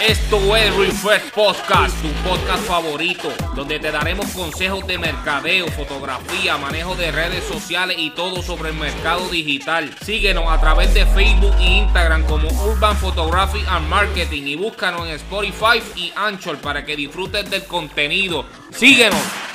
Esto es Refresh Podcast, tu podcast favorito, donde te daremos consejos de mercadeo, fotografía, manejo de redes sociales y todo sobre el mercado digital. Síguenos a través de Facebook e Instagram como Urban Photography and Marketing y búscanos en Spotify y Anchor para que disfrutes del contenido. Síguenos.